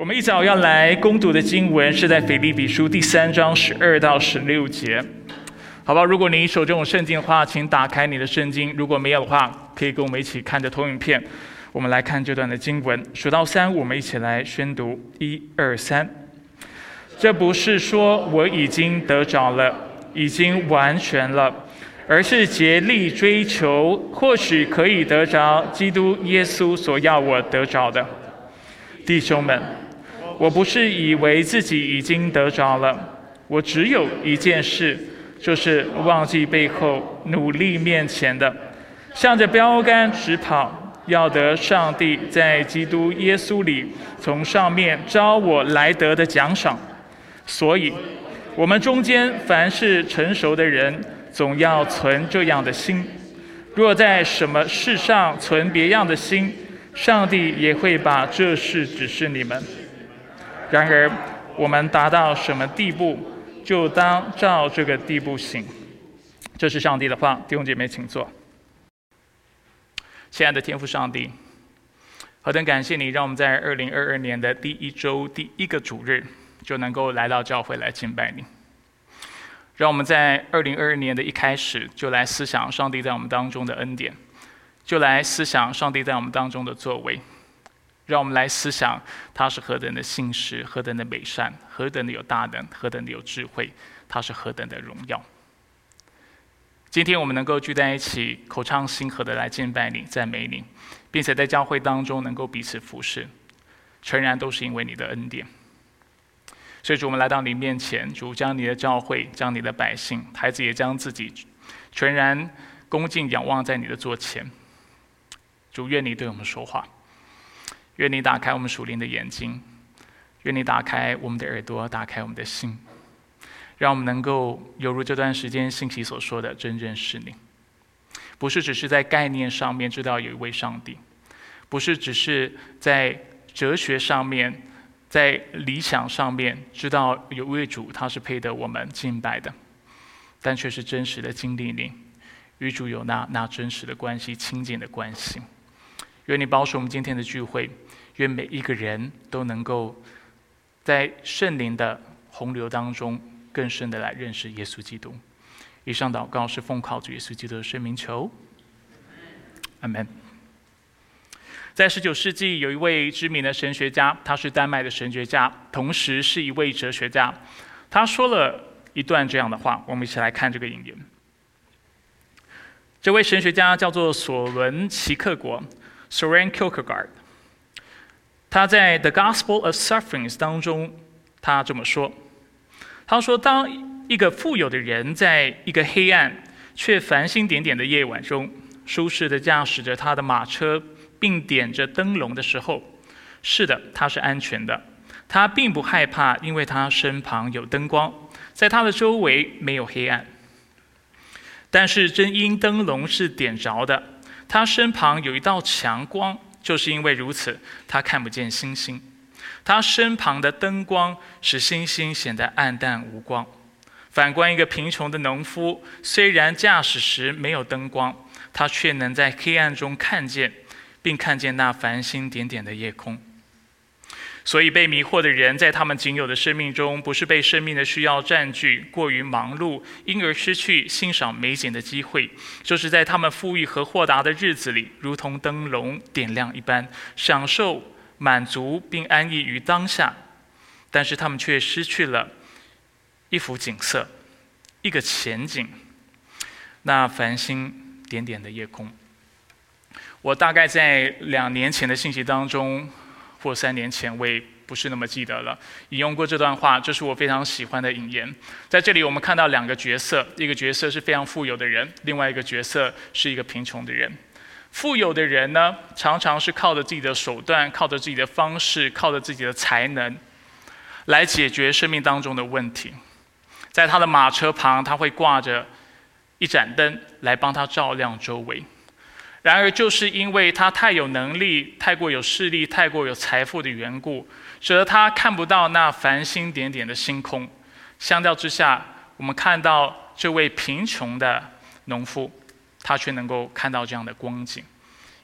我们一早要来攻读的经文是在腓立比书第三章十二到十六节，好吧？如果你手中有圣经的话，请打开你的圣经；如果没有的话，可以跟我们一起看着投影片。我们来看这段的经文，数到三，我们一起来宣读：一、二、三。这不是说我已经得着了，已经完全了，而是竭力追求，或许可以得着基督耶稣所要我得着的，弟兄们。我不是以为自己已经得着了，我只有一件事，就是忘记背后，努力面前的，向着标杆直跑，要得上帝在基督耶稣里从上面招我来得的奖赏。所以，我们中间凡是成熟的人，总要存这样的心；若在什么事上存别样的心，上帝也会把这事指示你们。然而，我们达到什么地步，就当照这个地步行。这是上帝的话，弟兄姐妹，请坐。亲爱的天父上帝，何等感谢你，让我们在二零二二年的第一周第一个主日，就能够来到教会来敬拜你。让我们在二零二二年的一开始，就来思想上帝在我们当中的恩典，就来思想上帝在我们当中的作为。让我们来思想，他是何等的信实，何等的美善，何等的有大能，何等的有智慧，他是何等的荣耀。今天我们能够聚在一起，口唱心和的来敬拜你、赞美你，并且在教会当中能够彼此服侍，全然都是因为你的恩典。所以主，我们来到你面前，主将你的教会、将你的百姓、孩子也将自己全然恭敬仰望在你的座前。主，愿你对我们说话。愿你打开我们属灵的眼睛，愿你打开我们的耳朵，打开我们的心，让我们能够犹如这段时间信息所说的，真正是你。不是只是在概念上面知道有一位上帝，不是只是在哲学上面、在理想上面知道有位主，他是配得我们敬拜的，但却是真实的经历你，与主有那那真实的关系、亲近的关系。愿你保守我们今天的聚会。愿每一个人都能够在圣灵的洪流当中更深的来认识耶稣基督。以上祷告是奉靠主耶稣基督的圣名求，阿门。在十九世纪，有一位知名的神学家，他是丹麦的神学家，同时是一位哲学家。他说了一段这样的话，我们一起来看这个引言。这位神学家叫做索伦齐克国 （Soren Kierkegaard）。他在《The Gospel of Sufferings》当中，他这么说：“他说，当一个富有的人在一个黑暗却繁星点点的夜晚中，舒适的驾驶着他的马车，并点着灯笼的时候，是的，他是安全的。他并不害怕，因为他身旁有灯光，在他的周围没有黑暗。但是，正因灯笼是点着的，他身旁有一道强光。”就是因为如此，他看不见星星，他身旁的灯光使星星显得暗淡无光。反观一个贫穷的农夫，虽然驾驶时没有灯光，他却能在黑暗中看见，并看见那繁星点点的夜空。所以，被迷惑的人在他们仅有的生命中，不是被生命的需要占据、过于忙碌，因而失去欣赏美景的机会；就是在他们富裕和豁达的日子里，如同灯笼点亮一般，享受满足并安逸于当下。但是，他们却失去了一幅景色、一个前景，那繁星点点的夜空。我大概在两年前的信息当中。或三年前，我也不是那么记得了。引用过这段话，这是我非常喜欢的引言。在这里，我们看到两个角色：一个角色是非常富有的人，另外一个角色是一个贫穷的人。富有的人呢，常常是靠着自己的手段、靠着自己的方式、靠着自己的才能，来解决生命当中的问题。在他的马车旁，他会挂着一盏灯，来帮他照亮周围。然而，就是因为他太有能力、太过有势力、太过有财富的缘故，使得他看不到那繁星点点的星空。相较之下，我们看到这位贫穷的农夫，他却能够看到这样的光景，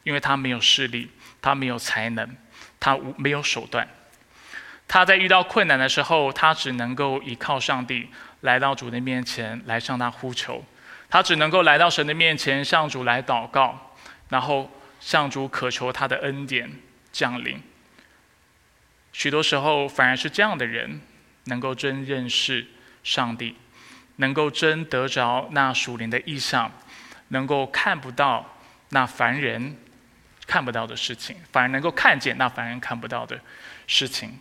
因为他没有势力，他没有才能，他无没有手段。他在遇到困难的时候，他只能够依靠上帝来到主的面前来向他呼求，他只能够来到神的面前向主来祷告，然后向主渴求他的恩典降临。许多时候，反而是这样的人能够真认识上帝，能够真得着那属灵的意象，能够看不到那凡人看不到的事情，反而能够看见那凡人看不到的事情。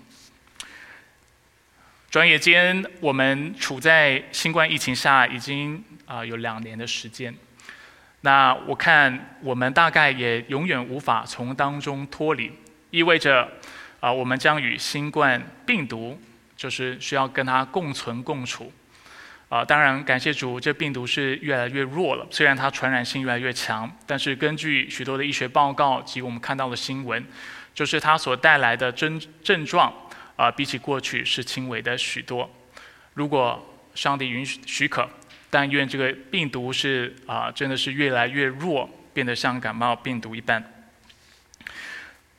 转眼间，我们处在新冠疫情下，已经啊有两年的时间。那我看我们大概也永远无法从当中脱离，意味着啊我们将与新冠病毒就是需要跟它共存共处。啊，当然感谢主，这病毒是越来越弱了。虽然它传染性越来越强，但是根据许多的医学报告及我们看到的新闻，就是它所带来的症症状。啊，比起过去是轻微的许多。如果上帝允许许可，但愿这个病毒是啊，真的是越来越弱，变得像感冒病毒一般。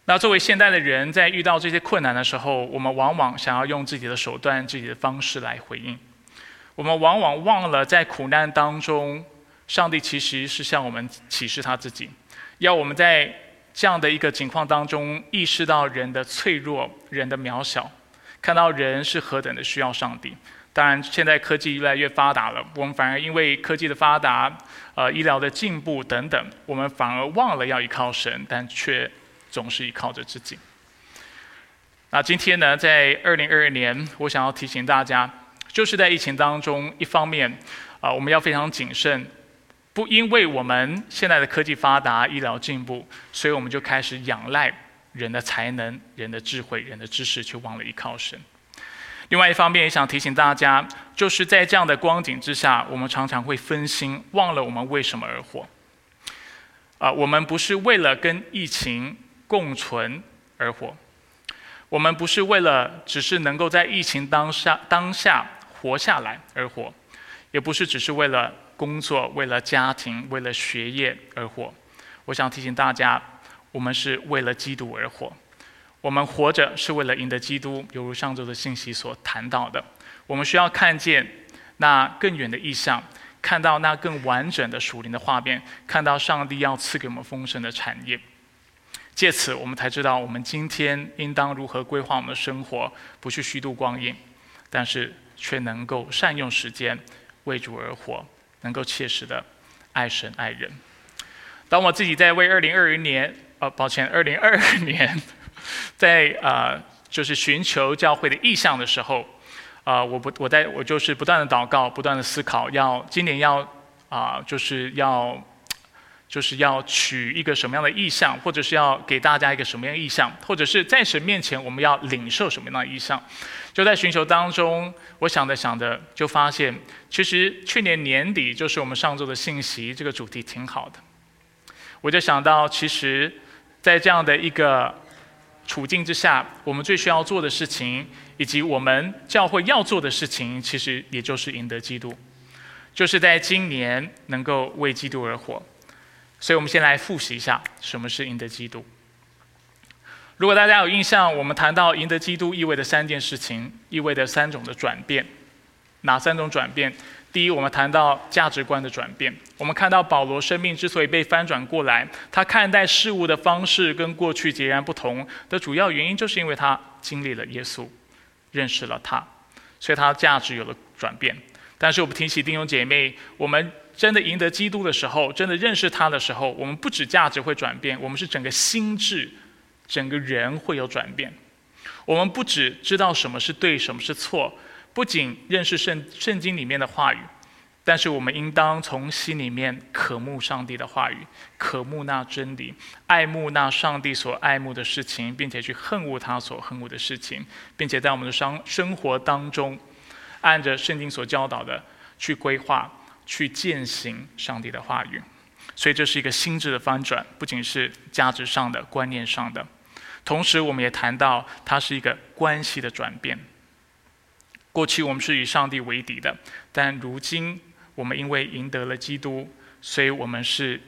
那作为现代的人，在遇到这些困难的时候，我们往往想要用自己的手段、自己的方式来回应。我们往往忘了，在苦难当中，上帝其实是向我们启示他自己，要我们在。这样的一个情况当中，意识到人的脆弱、人的渺小，看到人是何等的需要上帝。当然，现在科技越来越发达了，我们反而因为科技的发达、呃医疗的进步等等，我们反而忘了要依靠神，但却总是依靠着自己。那今天呢，在二零二二年，我想要提醒大家，就是在疫情当中，一方面啊，我们要非常谨慎。不因为我们现在的科技发达、医疗进步，所以我们就开始仰赖人的才能、人的智慧、人的知识，却忘了依靠神。另外一方面，也想提醒大家，就是在这样的光景之下，我们常常会分心，忘了我们为什么而活。啊，我们不是为了跟疫情共存而活，我们不是为了只是能够在疫情当下当下活下来而活，也不是只是为了。工作为了家庭，为了学业而活。我想提醒大家，我们是为了基督而活。我们活着是为了赢得基督，犹如上周的信息所谈到的。我们需要看见那更远的意象，看到那更完整的属灵的画面，看到上帝要赐给我们丰盛的产业。借此，我们才知道我们今天应当如何规划我们的生活，不去虚度光阴，但是却能够善用时间，为主而活。能够切实的爱神爱人。当我自己在为二零二零年，呃，抱歉，二零二二年，在呃，就是寻求教会的意向的时候，啊，我不，我在我就是不断的祷告，不断的思考，要今年要啊，就是要。就是要取一个什么样的意向，或者是要给大家一个什么样的意向，或者是在神面前我们要领受什么样的意向。就在寻求当中，我想着想着，就发现其实去年年底就是我们上周的信息，这个主题挺好的。我就想到，其实，在这样的一个处境之下，我们最需要做的事情，以及我们教会要做的事情，其实也就是赢得基督，就是在今年能够为基督而活。所以我们先来复习一下什么是赢得基督。如果大家有印象，我们谈到赢得基督意味着三件事情，意味着三种的转变。哪三种转变？第一，我们谈到价值观的转变。我们看到保罗生命之所以被翻转过来，他看待事物的方式跟过去截然不同的主要原因，就是因为他经历了耶稣，认识了他，所以他的价值有了转变。但是我们提起弟兄姐妹，我们。真的赢得基督的时候，真的认识他的时候，我们不止价值会转变，我们是整个心智、整个人会有转变。我们不只知道什么是对，什么是错，不仅认识圣圣经里面的话语，但是我们应当从心里面渴慕上帝的话语，渴慕那真理，爱慕那上帝所爱慕的事情，并且去恨恶他所恨恶的事情，并且在我们的生生活当中，按着圣经所教导的去规划。去践行上帝的话语，所以这是一个心智的翻转，不仅是价值上的、观念上的，同时我们也谈到它是一个关系的转变。过去我们是与上帝为敌的，但如今我们因为赢得了基督，所以我们是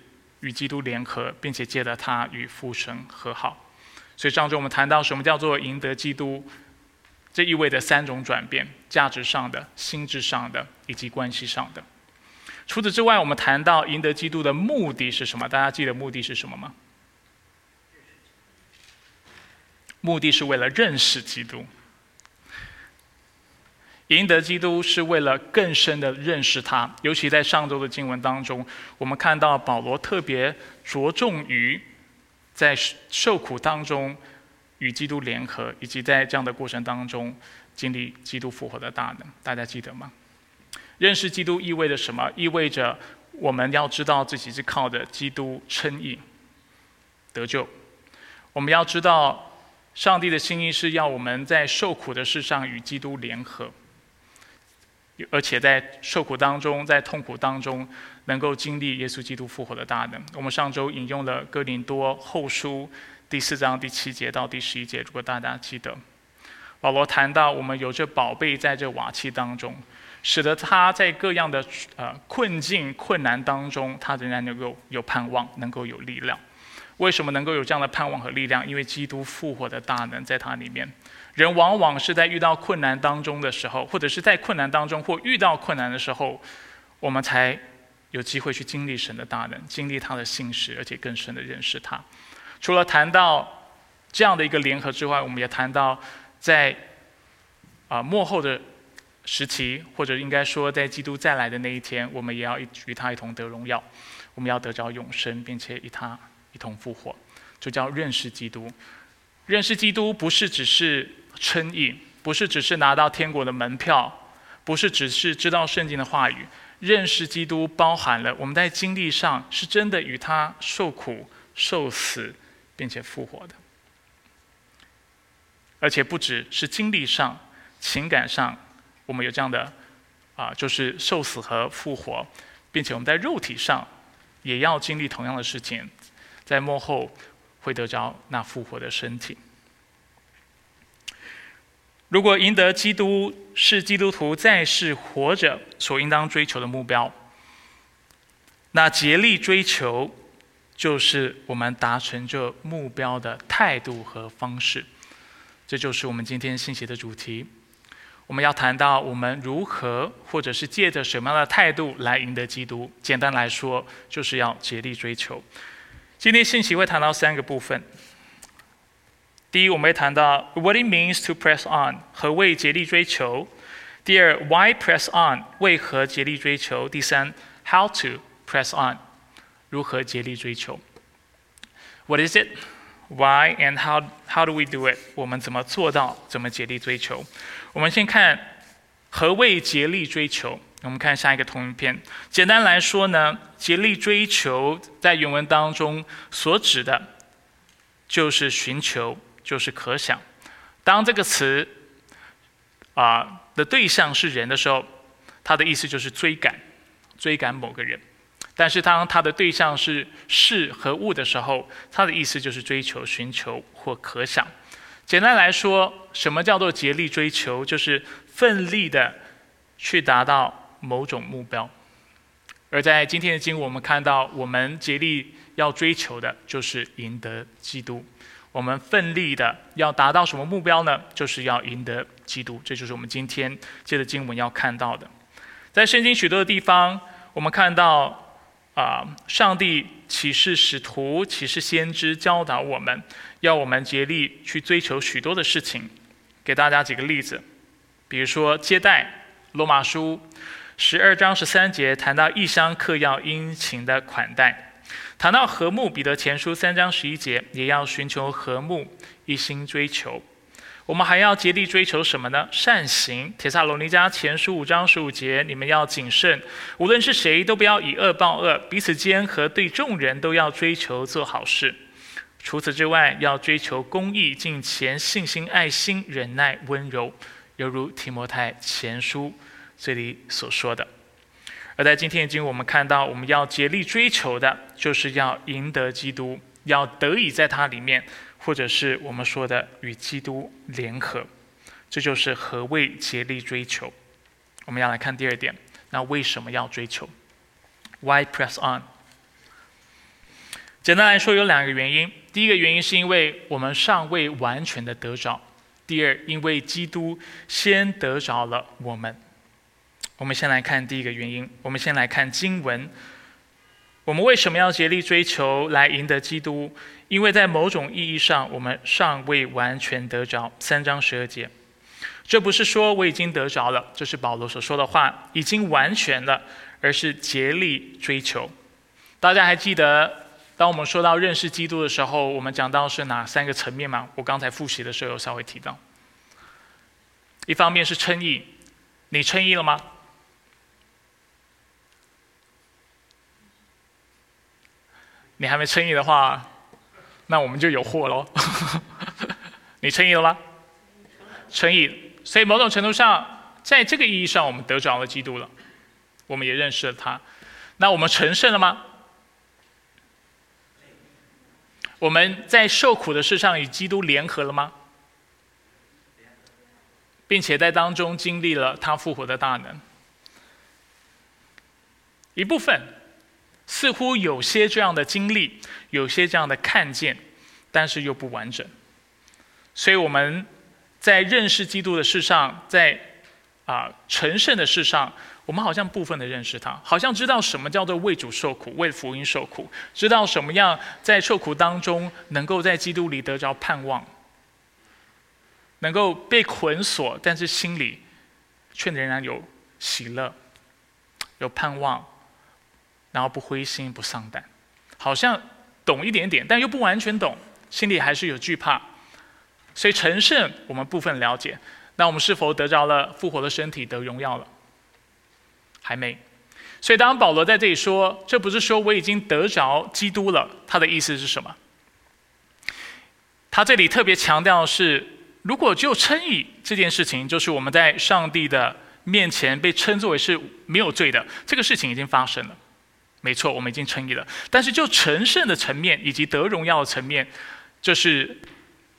与基督联合，并且借着他与父神和好。所以上周我们谈到什么叫做赢得基督，这意味着三种转变：价值上的、心智上的以及关系上的。除此之外，我们谈到赢得基督的目的是什么？大家记得目的是什么吗？目的是为了认识基督。赢得基督是为了更深的认识他。尤其在上周的经文当中，我们看到保罗特别着重于在受苦当中与基督联合，以及在这样的过程当中经历基督复活的大能。大家记得吗？认识基督意味着什么？意味着我们要知道自己是靠着基督称义得救。我们要知道，上帝的心意是要我们在受苦的事上与基督联合，而且在受苦当中，在痛苦当中，能够经历耶稣基督复活的大能。我们上周引用了哥林多后书第四章第七节到第十一节，如果大家记得，保罗谈到我们有着宝贝在这瓦器当中。使得他在各样的呃困境、困难当中，他仍然能够有盼望，能够有力量。为什么能够有这样的盼望和力量？因为基督复活的大能在他里面。人往往是在遇到困难当中的时候，或者是在困难当中或遇到困难的时候，我们才有机会去经历神的大能，经历他的信实，而且更深的认识他。除了谈到这样的一个联合之外，我们也谈到在啊幕后的。时期，或者应该说，在基督再来的那一天，我们也要与他一同得荣耀，我们要得着永生，并且与他一同复活，就叫认识基督。认识基督不是只是称义，不是只是拿到天国的门票，不是只是知道圣经的话语。认识基督包含了我们在经历上是真的与他受苦、受死，并且复活的，而且不只是经历上、情感上。我们有这样的啊，就是受死和复活，并且我们在肉体上也要经历同样的事情，在幕后会得着那复活的身体。如果赢得基督是基督徒在世活着所应当追求的目标，那竭力追求就是我们达成这目标的态度和方式。这就是我们今天信息的主题。我们要谈到我们如何，或者是借着什么样的态度来赢得基督。简单来说，就是要竭力追求。今天信息会谈到三个部分。第一，我们会谈到 What it means to press on，何谓竭力追求？第二，Why press on，为何竭力追求？第三，How to press on，如何竭力追求？What is it？Why and how how do we do it？我们怎么做到？怎么竭力追求？我们先看何谓竭力追求。我们看下一个同一篇。简单来说呢，竭力追求在原文当中所指的，就是寻求，就是可想。当这个词啊的对象是人的时候，它的意思就是追赶，追赶某个人。但是当他的对象是事和物的时候，他的意思就是追求、寻求或可想。简单来说，什么叫做竭力追求？就是奋力的去达到某种目标。而在今天的经，我们看到我们竭力要追求的就是赢得基督。我们奋力的要达到什么目标呢？就是要赢得基督。这就是我们今天借着经文要看到的。在圣经许多的地方，我们看到。啊！上帝启示使徒、启示先知，教导我们要我们竭力去追求许多的事情。给大家几个例子，比如说接待，罗马书十二章十三节谈到异乡客要殷勤的款待；谈到和睦，彼得前书三章十一节也要寻求和睦，一心追求。我们还要竭力追求什么呢？善行。铁萨罗尼迦前书五章十五节，你们要谨慎，无论是谁，都不要以恶报恶，彼此间和对众人都要追求做好事。除此之外，要追求公义、敬虔、信心、爱心、忍耐、温柔，犹如提摩太前书这里所说的。而在今天已经，我们看到，我们要竭力追求的，就是要赢得基督，要得以在他里面。或者是我们说的与基督联合，这就是何谓竭力追求。我们要来看第二点，那为什么要追求？Why press on？简单来说，有两个原因。第一个原因是因为我们尚未完全的得着，第二，因为基督先得着了我们。我们先来看第一个原因。我们先来看经文。我们为什么要竭力追求来赢得基督？因为在某种意义上，我们尚未完全得着。三章十二节，这不是说我已经得着了，这是保罗所说的话，已经完全了，而是竭力追求。大家还记得，当我们说到认识基督的时候，我们讲到是哪三个层面吗？我刚才复习的时候有稍微提到。一方面是称义，你称义了吗？你还没称义的话，那我们就有货喽。你称义了吗？称义，所以某种程度上，在这个意义上，我们得着了基督了，我们也认识了他。那我们成圣了吗？我们在受苦的事上与基督联合了吗？并且在当中经历了他复活的大能，一部分。似乎有些这样的经历，有些这样的看见，但是又不完整。所以我们在认识基督的事上，在啊成圣的事上，我们好像部分的认识他，好像知道什么叫做为主受苦，为福音受苦，知道什么样在受苦当中能够在基督里得着盼望，能够被捆锁，但是心里却仍然有喜乐，有盼望。然后不灰心不丧胆，好像懂一点点，但又不完全懂，心里还是有惧怕。所以成圣我们部分了解，那我们是否得着了复活的身体得荣耀了？还没。所以当保罗在这里说，这不是说我已经得着基督了，他的意思是什么？他这里特别强调是，如果就称义这件事情，就是我们在上帝的面前被称作为是没有罪的，这个事情已经发生了。没错，我们已经称义了。但是就成圣的层面以及得荣耀的层面，这是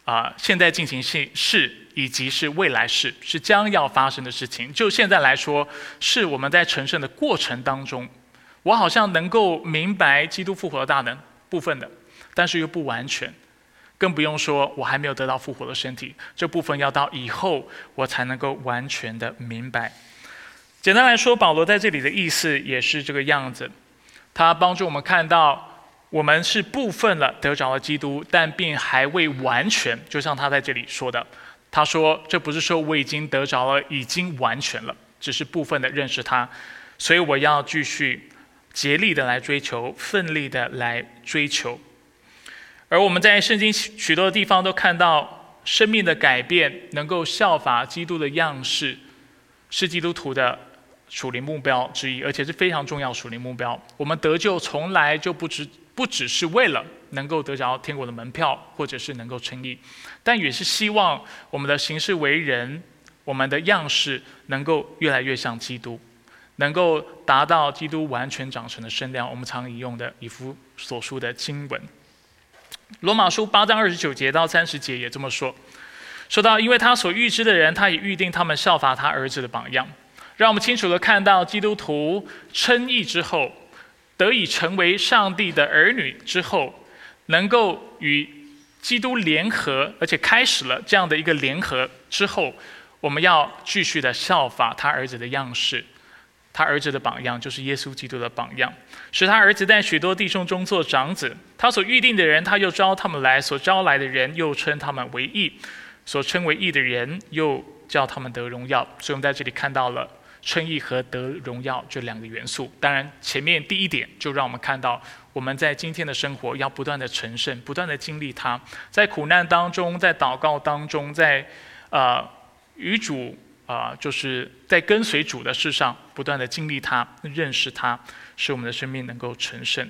啊现在进行性是以及是未来式，是将要发生的事情。就现在来说，是我们在成圣的过程当中，我好像能够明白基督复活的大能部分的，但是又不完全，更不用说我还没有得到复活的身体，这部分要到以后我才能够完全的明白。简单来说，保罗在这里的意思也是这个样子。他帮助我们看到，我们是部分了得着了基督，但并还未完全。就像他在这里说的，他说：“这不是说我已经得着了，已经完全了，只是部分的认识他。所以我要继续竭力的来追求，奋力的来追求。而我们在圣经许多的地方都看到，生命的改变能够效法基督的样式，是基督徒的。”属灵目标之一，而且是非常重要属灵目标。我们得救从来就不只不只是为了能够得着天国的门票，或者是能够称义，但也是希望我们的行事为人，我们的样式能够越来越像基督，能够达到基督完全长成的身量。我们常引用的以弗所书的经文，罗马书八章二十九节到三十节也这么说，说到因为他所预知的人，他也预定他们效法他儿子的榜样。让我们清楚的看到，基督徒称义之后，得以成为上帝的儿女之后，能够与基督联合，而且开始了这样的一个联合之后，我们要继续的效法他儿子的样式，他儿子的榜样就是耶稣基督的榜样，使他儿子在许多弟兄中做长子。他所预定的人，他又招他们来；所招来的人，又称他们为义；所称为义的人，又叫他们得荣耀。所以，我们在这里看到了。称义和得荣耀这两个元素，当然前面第一点就让我们看到，我们在今天的生活要不断的成圣，不断的经历它，在苦难当中，在祷告当中，在呃与主啊，就是在跟随主的事上，不断的经历它，认识它，使我们的生命能够成圣。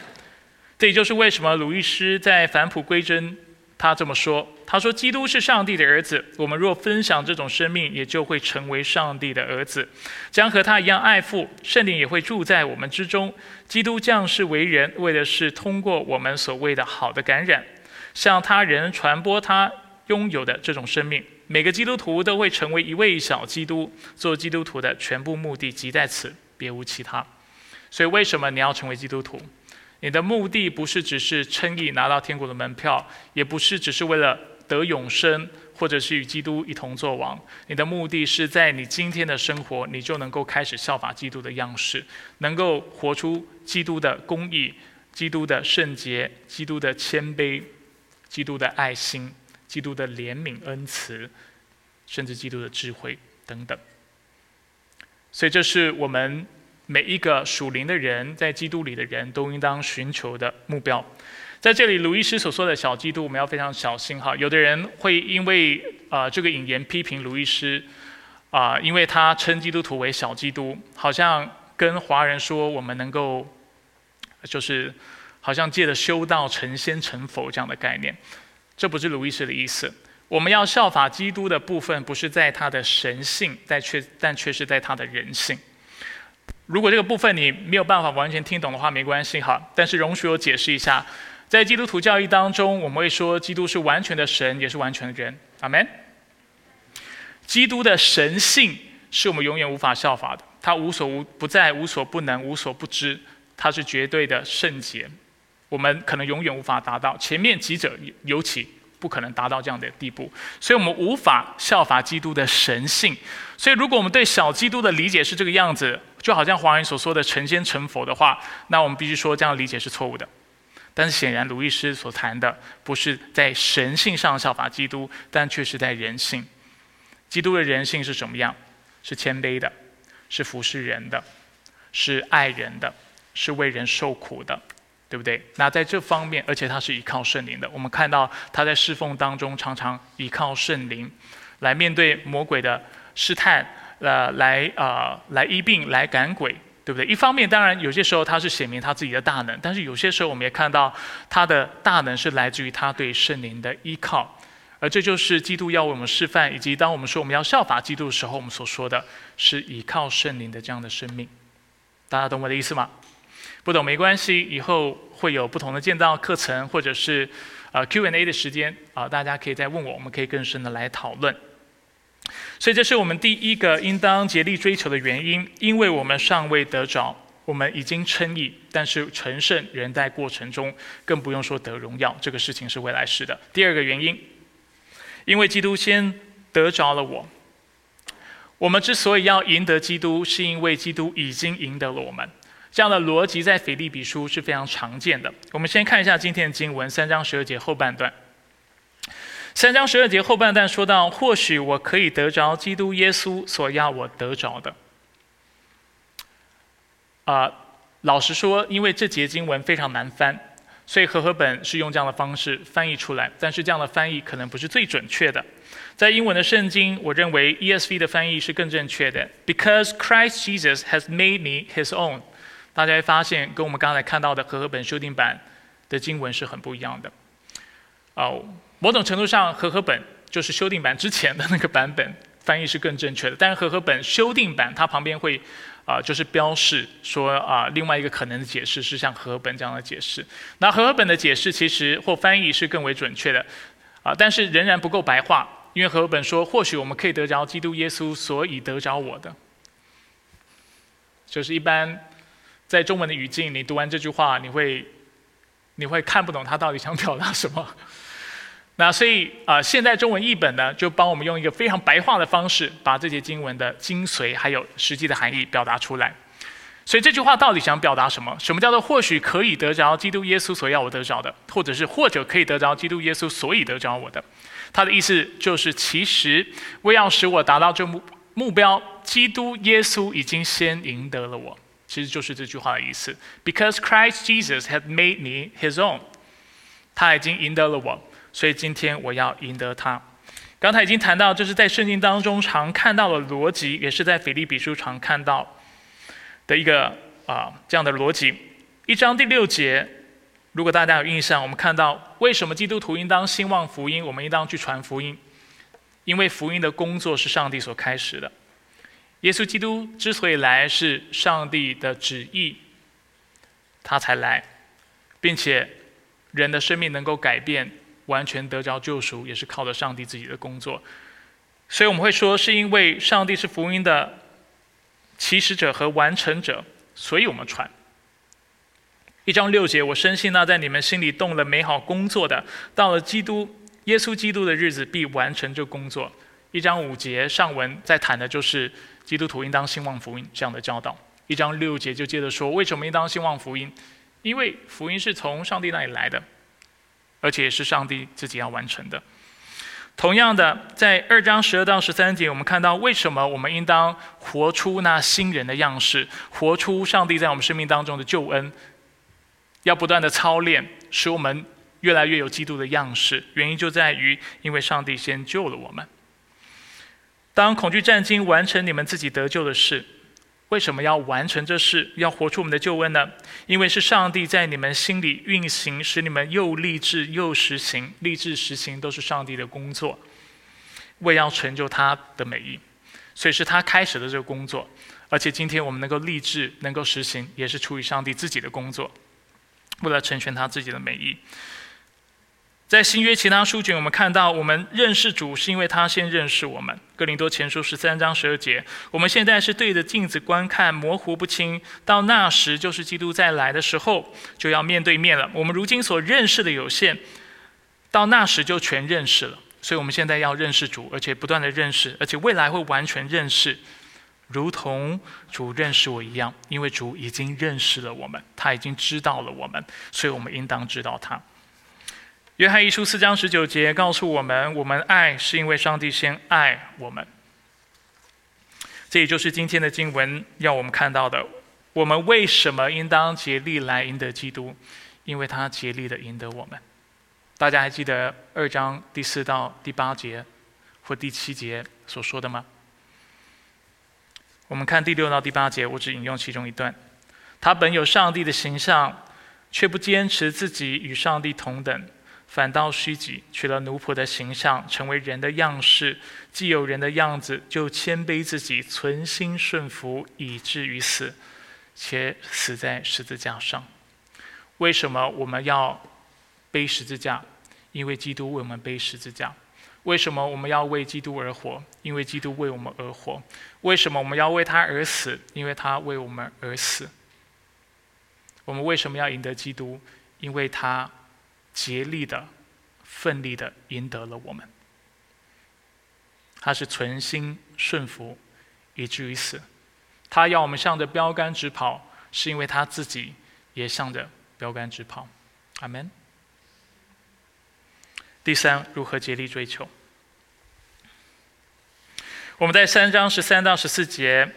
这也就是为什么鲁易斯在返璞归真。他这么说：“他说，基督是上帝的儿子。我们若分享这种生命，也就会成为上帝的儿子，将和他一样爱父。圣灵也会住在我们之中。基督降世为人，为的是通过我们所谓的好的感染，向他人传播他拥有的这种生命。每个基督徒都会成为一位小基督。做基督徒的全部目的即在此，别无其他。所以，为什么你要成为基督徒？”你的目的不是只是称义拿到天国的门票，也不是只是为了得永生，或者是与基督一同作王。你的目的是在你今天的生活，你就能够开始效法基督的样式，能够活出基督的公义、基督的圣洁、基督的谦卑、基督的爱心、基督的怜悯恩慈，甚至基督的智慧等等。所以，这是我们每一个属灵的人，在基督里的人都应当寻求的目标。在这里，鲁伊斯所说的小基督，我们要非常小心哈。有的人会因为啊这个引言批评鲁伊斯，啊，因为他称基督徒为小基督，好像跟华人说我们能够，就是好像借着修道成仙成佛这样的概念，这不是鲁伊斯的意思。我们要效法基督的部分，不是在他的神性，但却但却是在他的人性。如果这个部分你没有办法完全听懂的话，没关系哈。但是容许我解释一下。在基督徒教义当中，我们会说基督是完全的神，也是完全的人。阿门。基督的神性是我们永远无法效法的，他无所无不在，无所不能，无所不知，他是绝对的圣洁，我们可能永远无法达到。前面几者尤其不可能达到这样的地步，所以我们无法效法基督的神性。所以，如果我们对小基督的理解是这个样子，就好像华人所说的成仙成佛的话，那我们必须说这样理解是错误的。但是显然，鲁易斯所谈的不是在神性上效法基督，但却是在人性。基督的人性是什么样？是谦卑的，是服侍人的，是爱人的，是为人受苦的，对不对？那在这方面，而且他是依靠圣灵的。我们看到他在侍奉当中常常依靠圣灵，来面对魔鬼的试探，呃，来呃，来医病，来赶鬼。对不对？一方面，当然有些时候他是显明他自己的大能，但是有些时候我们也看到他的大能是来自于他对圣灵的依靠，而这就是基督要为我们示范，以及当我们说我们要效法基督的时候，我们所说的是依靠圣灵的这样的生命。大家懂我的意思吗？不懂没关系，以后会有不同的建造课程，或者是呃 Q&A 的时间啊，大家可以再问我，我们可以更深的来讨论。所以，这是我们第一个应当竭力追求的原因，因为我们尚未得着，我们已经称义，但是成圣仍在过程中，更不用说得荣耀，这个事情是未来式的。第二个原因，因为基督先得着了我，我们之所以要赢得基督，是因为基督已经赢得了我们。这样的逻辑在腓利比书是非常常见的。我们先看一下今天的经文，三章十二节后半段。三章十二节后半段说到：“或许我可以得着基督耶稣所要我得着的。”啊，老实说，因为这节经文非常难翻，所以和合本是用这样的方式翻译出来。但是这样的翻译可能不是最准确的。在英文的圣经，我认为 ESV 的翻译是更正确的：“Because Christ Jesus has made me His own。”大家会发现，跟我们刚才看到的和合本修订版的经文是很不一样的。哦。某种程度上，和合本就是修订版之前的那个版本翻译是更正确的。但是和合本修订版它旁边会啊，就是标示说啊，另外一个可能的解释是像和合本这样的解释。那和合本的解释其实或翻译是更为准确的啊，但是仍然不够白话，因为和合本说或许我们可以得着基督耶稣，所以得着我的。就是一般在中文的语境，你读完这句话，你会你会看不懂他到底想表达什么。那所以啊，现在中文译本呢，就帮我们用一个非常白话的方式，把这节经文的精髓还有实际的含义表达出来。所以这句话到底想表达什么？什么叫做或许可以得着基督耶稣所要我得着的，或者是或者可以得着基督耶稣所以得着我的？他的意思就是，其实为要使我达到这目目标，基督耶稣已经先赢得了我。其实就是这句话的意思。Because Christ Jesus had made me His own，他已经赢得了我。所以今天我要赢得他。刚才已经谈到，这是在圣经当中常看到的逻辑，也是在腓立比书常看到的一个啊这样的逻辑。一章第六节，如果大家有印象，我们看到为什么基督徒应当兴旺福音，我们应当去传福音，因为福音的工作是上帝所开始的。耶稣基督之所以来，是上帝的旨意，他才来，并且人的生命能够改变。完全得着救赎，也是靠着上帝自己的工作，所以我们会说，是因为上帝是福音的起始者和完成者，所以我们传。一章六节，我深信那在你们心里动了美好工作的，到了基督耶稣基督的日子必完成这工作。一章五节上文在谈的就是基督徒应当兴旺福音这样的教导。一章六节就接着说，为什么应当兴旺福音？因为福音是从上帝那里来的，而且是上帝自己要完成的。同样的，在二章十二到十三节，我们看到为什么我们应当活出那新人的样式，活出上帝在我们生命当中的救恩，要不断的操练，使我们越来越有基督的样式。原因就在于，因为上帝先救了我们。当恐惧战经完成你们自己得救的事。为什么要完成这事，要活出我们的救恩呢？因为是上帝在你们心里运行，使你们又立志又实行，立志实行都是上帝的工作，为要成就他的美意，所以是他开始的这个工作。而且今天我们能够立志，能够实行，也是出于上帝自己的工作，为了成全他自己的美意。在新约其他书卷，我们看到，我们认识主是因为他先认识我们。哥林多前书十三章十二节，我们现在是对着镜子观看，模糊不清；到那时，就是基督再来的时候，就要面对面了。我们如今所认识的有限，到那时就全认识了。所以，我们现在要认识主，而且不断的认识，而且未来会完全认识，如同主认识我一样。因为主已经认识了我们，他已经知道了我们，所以我们应当知道他。约翰一书四章十九节告诉我们：我们爱是因为上帝先爱我们。这也就是今天的经文要我们看到的。我们为什么应当竭力来赢得基督？因为他竭力的赢得我们。大家还记得二章第四到第八节或第七节所说的吗？我们看第六到第八节，我只引用其中一段：他本有上帝的形象，却不坚持自己与上帝同等。反倒虚己，取了奴仆的形象，成为人的样式。既有人的样子，就谦卑自己，存心顺服，以至于死，且死在十字架上。为什么我们要背十字架？因为基督为我们背十字架。为什么我们要为基督而活？因为基督为我们而活。为什么我们要为他而死？因为他为我们而死。我们为什么要赢得基督？因为他。竭力的、奋力的赢得了我们。他是存心顺服，以至于死。他要我们向着标杆直跑，是因为他自己也向着标杆直跑。阿门。第三，如何竭力追求？我们在三章十三到十四节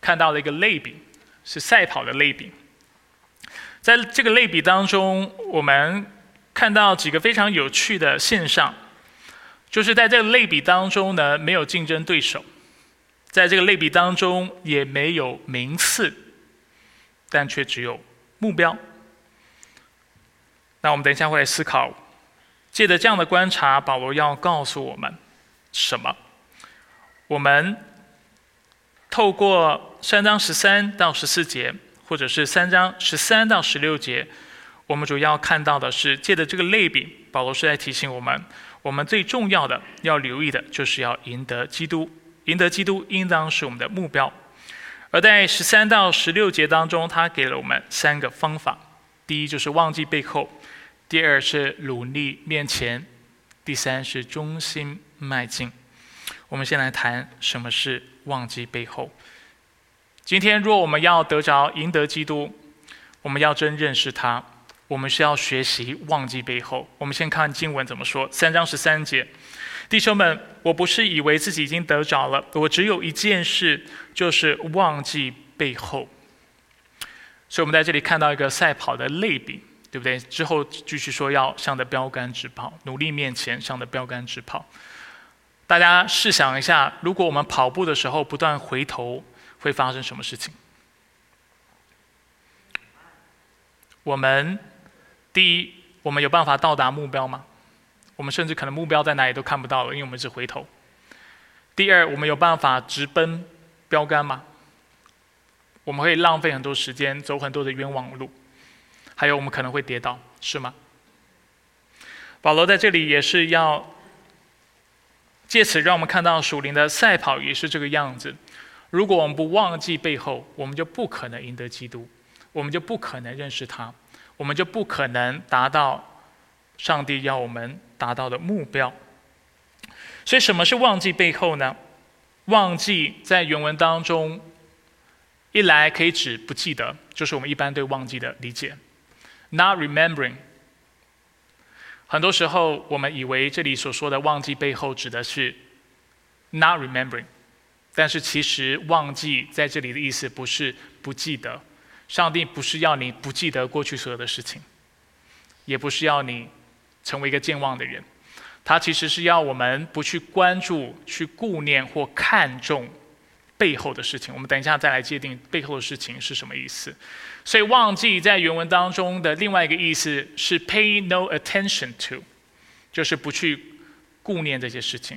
看到了一个类比，是赛跑的类比。在这个类比当中，我们。看到几个非常有趣的现象，就是在这个类比当中呢，没有竞争对手，在这个类比当中也没有名次，但却只有目标。那我们等一下会来思考，借着这样的观察，保罗要告诉我们什么？我们透过三章十三到十四节，或者是三章十三到十六节。我们主要看到的是，借着这个类比，保罗是在提醒我们，我们最重要的要留意的，就是要赢得基督。赢得基督应当是我们的目标。而在十三到十六节当中，他给了我们三个方法：第一就是忘记背后；第二是努力面前；第三是忠心迈进。我们先来谈什么是忘记背后。今天，若我们要得着赢得基督，我们要真认识他。我们需要学习忘记背后。我们先看经文怎么说，三章十三节，弟兄们，我不是以为自己已经得着了，我只有一件事，就是忘记背后。所以，我们在这里看到一个赛跑的类比，对不对？之后继续说要向着标杆直跑，努力面前向着标杆直跑。大家试想一下，如果我们跑步的时候不断回头，会发生什么事情？我们。第一，我们有办法到达目标吗？我们甚至可能目标在哪里都看不到了，因为我们只回头。第二，我们有办法直奔标杆吗？我们会浪费很多时间，走很多的冤枉路，还有我们可能会跌倒，是吗？保罗在这里也是要借此让我们看到属灵的赛跑也是这个样子。如果我们不忘记背后，我们就不可能赢得基督，我们就不可能认识他。我们就不可能达到上帝要我们达到的目标。所以，什么是忘记背后呢？忘记在原文当中，一来可以指不记得，就是我们一般对忘记的理解，not remembering。很多时候，我们以为这里所说的忘记背后指的是 not remembering，但是其实忘记在这里的意思不是不记得。上帝不是要你不记得过去所有的事情，也不是要你成为一个健忘的人。他其实是要我们不去关注、去顾念或看重背后的事情。我们等一下再来界定背后的事情是什么意思。所以，忘记在原文当中的另外一个意思是 pay no attention to，就是不去顾念这些事情，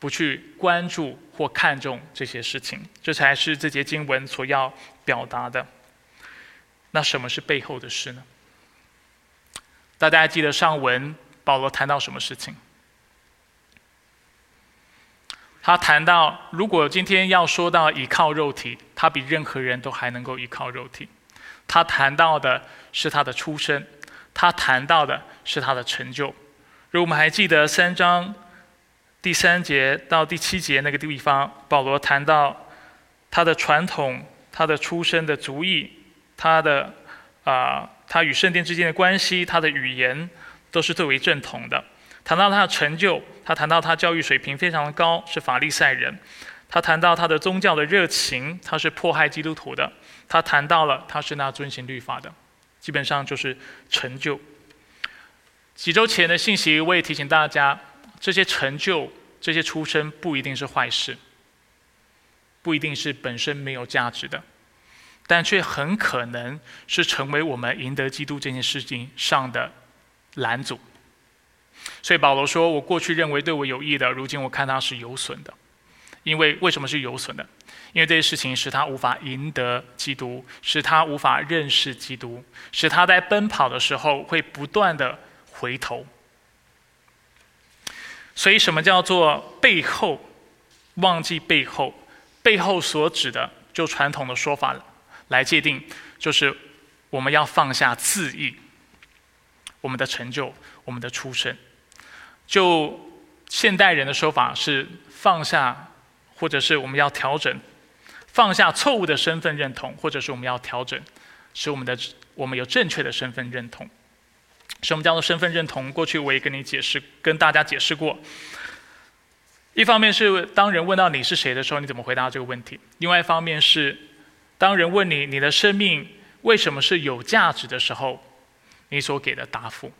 不去关注或看重这些事情。这才是这节经文所要表达的。那什么是背后的事呢？大家还记得上文保罗谈到什么事情？他谈到，如果今天要说到依靠肉体，他比任何人都还能够依靠肉体。他谈到的是他的出身，他谈到的是他的成就。如果我们还记得三章第三节到第七节那个地方，保罗谈到他的传统、他的出身的族裔、他的啊，他与圣殿之间的关系、他的语言，都是最为正统的。谈到他的成就，他谈到他教育水平非常的高，是法利赛人；他谈到他的宗教的热情，他是迫害基督徒的；他谈到了他是那遵行律法的，基本上就是成就。几周前的信息我也提醒大家，这些成就、这些出身不一定是坏事，不一定是本身没有价值的，但却很可能是成为我们赢得基督这件事情上的拦阻。所以保罗说：“我过去认为对我有益的，如今我看它是有损的。因为为什么是有损的？因为这些事情使他无法赢得基督，使他无法认识基督，使他在奔跑的时候会不断的回头。所以，什么叫做背后？忘记背后，背后所指的，就传统的说法了来界定，就是我们要放下自意，我们的成就，我们的出身。”就现代人的说法是放下，或者是我们要调整，放下错误的身份认同，或者是我们要调整，使我们的我们有正确的身份认同。什么叫做身份认同？过去我也跟你解释，跟大家解释过。一方面是当人问到你是谁的时候，你怎么回答这个问题；另外一方面是当人问你你的生命为什么是有价值的时候，你所给的答复。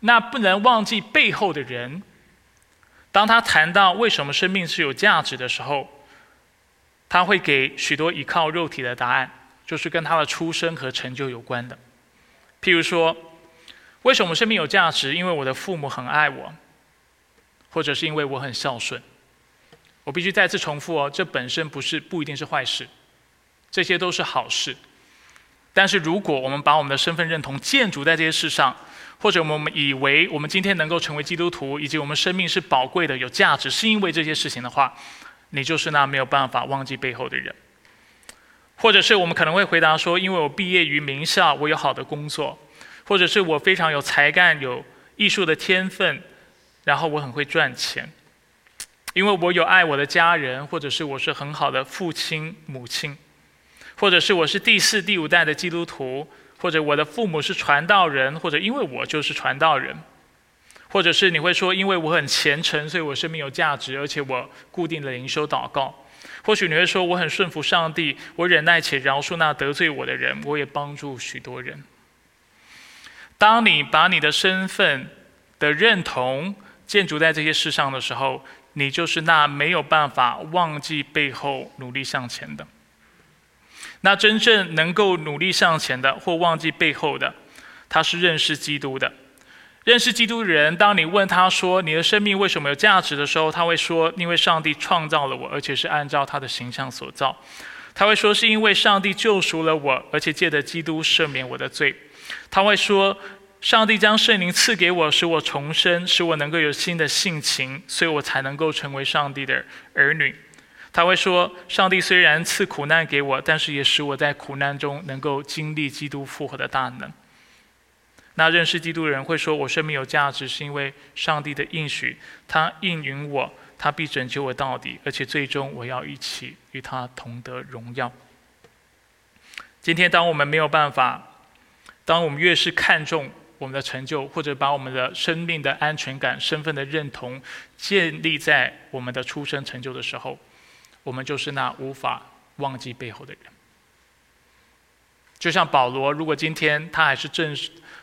那不能忘记背后的人。当他谈到为什么生命是有价值的时候，他会给许多依靠肉体的答案，就是跟他的出生和成就有关的。譬如说，为什么生命有价值？因为我的父母很爱我，或者是因为我很孝顺。我必须再次重复哦，这本身不是不一定是坏事，这些都是好事。但是如果我们把我们的身份认同建筑在这些事上，或者我们以为我们今天能够成为基督徒，以及我们生命是宝贵的、有价值，是因为这些事情的话，你就是那没有办法忘记背后的人。或者是我们可能会回答说：因为我毕业于名校，我有好的工作；或者是我非常有才干、有艺术的天分，然后我很会赚钱；因为我有爱我的家人，或者是我是很好的父亲、母亲；或者是我是第四、第五代的基督徒。或者我的父母是传道人，或者因为我就是传道人，或者是你会说，因为我很虔诚，所以我生命有价值，而且我固定的灵修祷告。或许你会说，我很顺服上帝，我忍耐且饶恕那得罪我的人，我也帮助许多人。当你把你的身份的认同建筑在这些事上的时候，你就是那没有办法忘记背后努力向前的。那真正能够努力向前的，或忘记背后的，他是认识基督的。认识基督的人，当你问他说你的生命为什么有价值的时候，他会说：因为上帝创造了我，而且是按照他的形象所造。他会说：是因为上帝救赎了我，而且借着基督赦免我的罪。他会说：上帝将圣灵赐给我，使我重生，使我能够有新的性情，所以我才能够成为上帝的儿女。他会说：“上帝虽然赐苦难给我，但是也使我在苦难中能够经历基督复活的大能。”那认识基督的人会说：“我生命有价值，是因为上帝的应许，他应允我，他必拯救我到底，而且最终我要一起与他同得荣耀。”今天，当我们没有办法，当我们越是看重我们的成就，或者把我们的生命的安全感、身份的认同建立在我们的出生成就的时候，我们就是那无法忘记背后的人。就像保罗，如果今天他还是正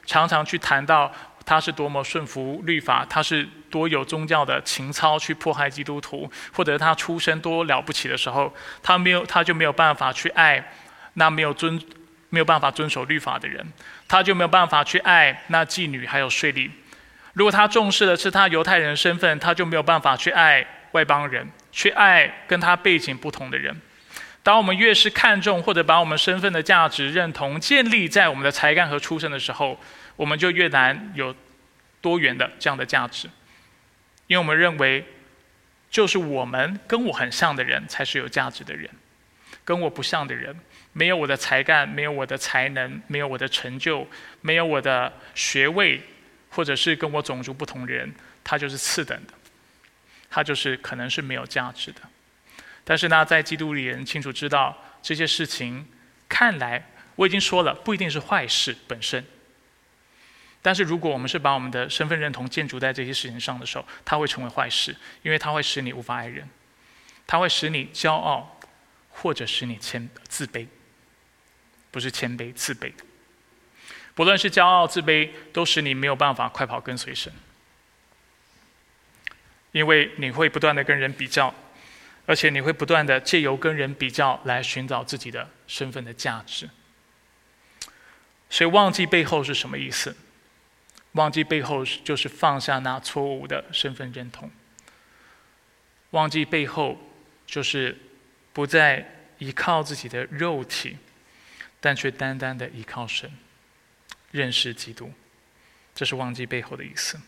常常去谈到他是多么顺服律法，他是多有宗教的情操去迫害基督徒，或者他出身多了不起的时候，他没有他就没有办法去爱那没有尊没有办法遵守律法的人，他就没有办法去爱那妓女还有税吏。如果他重视的是他犹太人的身份，他就没有办法去爱外邦人，去爱跟他背景不同的人。当我们越是看重或者把我们身份的价值认同建立在我们的才干和出身的时候，我们就越难有多元的这样的价值，因为我们认为，就是我们跟我很像的人才是有价值的人，跟我不像的人，没有我的才干，没有我的才能，没有我的成就，没有我的学位，或者是跟我种族不同的人，他就是次等的，他就是可能是没有价值的。但是呢，在基督里人清楚知道这些事情，看来我已经说了，不一定是坏事本身。但是如果我们是把我们的身份认同建筑在这些事情上的时候，它会成为坏事，因为它会使你无法爱人，它会使你骄傲，或者使你谦自卑，不是谦卑自卑。不论是骄傲自卑，都使你没有办法快跑跟随神，因为你会不断的跟人比较。而且你会不断的借由跟人比较来寻找自己的身份的价值，所以忘记背后是什么意思？忘记背后就是放下那错误的身份认同。忘记背后就是不再依靠自己的肉体，但却单单的依靠神，认识基督，这是忘记背后的意思。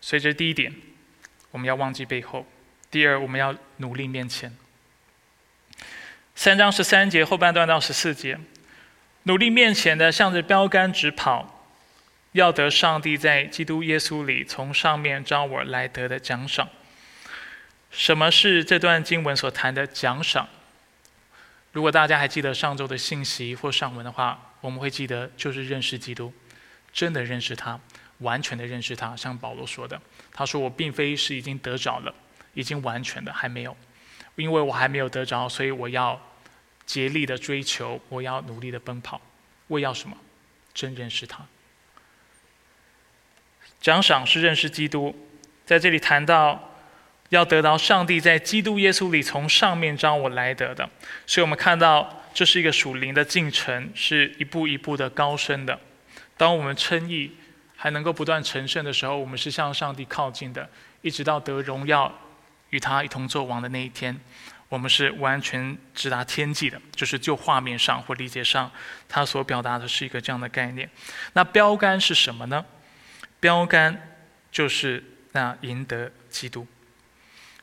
所以这是第一点，我们要忘记背后。第二，我们要努力面前。三章十三节后半段到十四节，努力面前的向着标杆直跑，要得上帝在基督耶稣里从上面招我来得的奖赏。什么是这段经文所谈的奖赏？如果大家还记得上周的信息或上文的话，我们会记得就是认识基督，真的认识他，完全的认识他。像保罗说的，他说：“我并非是已经得着了。”已经完全的还没有，因为我还没有得着，所以我要竭力的追求，我要努力的奔跑。为要什么？真认识他。奖赏是认识基督，在这里谈到要得到上帝在基督耶稣里从上面招我来得的，所以我们看到这是一个属灵的进程，是一步一步的高升的。当我们称义还能够不断成圣的时候，我们是向上帝靠近的，一直到得荣耀。与他一同做王的那一天，我们是完全直达天际的。就是就画面上或理解上，他所表达的是一个这样的概念。那标杆是什么呢？标杆就是那赢得基督。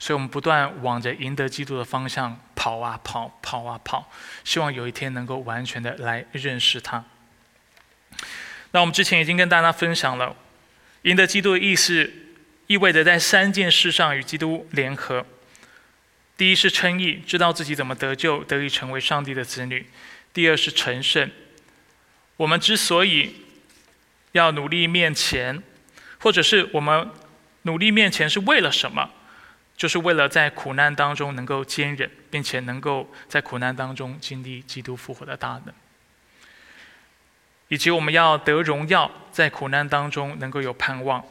所以我们不断往着赢得基督的方向跑啊跑，跑啊跑，希望有一天能够完全的来认识他。那我们之前已经跟大家分享了，赢得基督的意思。意味着在三件事上与基督联合：第一是称义，知道自己怎么得救，得以成为上帝的子女；第二是成圣。我们之所以要努力面前，或者是我们努力面前是为了什么？就是为了在苦难当中能够坚忍，并且能够在苦难当中经历基督复活的大能，以及我们要得荣耀，在苦难当中能够有盼望。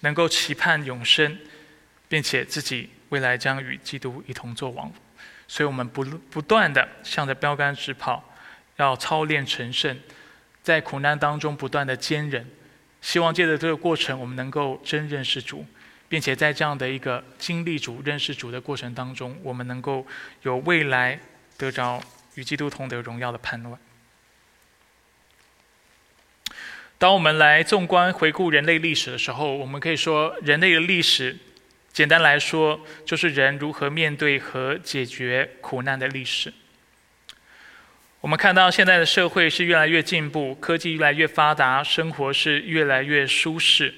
能够期盼永生，并且自己未来将与基督一同作王，所以我们不不断的向着标杆直跑，要操练成圣，在苦难当中不断的坚忍，希望借着这个过程，我们能够真认识主，并且在这样的一个经历主、认识主的过程当中，我们能够有未来得着与基督同得荣耀的盼望。当我们来纵观回顾人类历史的时候，我们可以说，人类的历史，简单来说，就是人如何面对和解决苦难的历史。我们看到现在的社会是越来越进步，科技越来越发达，生活是越来越舒适。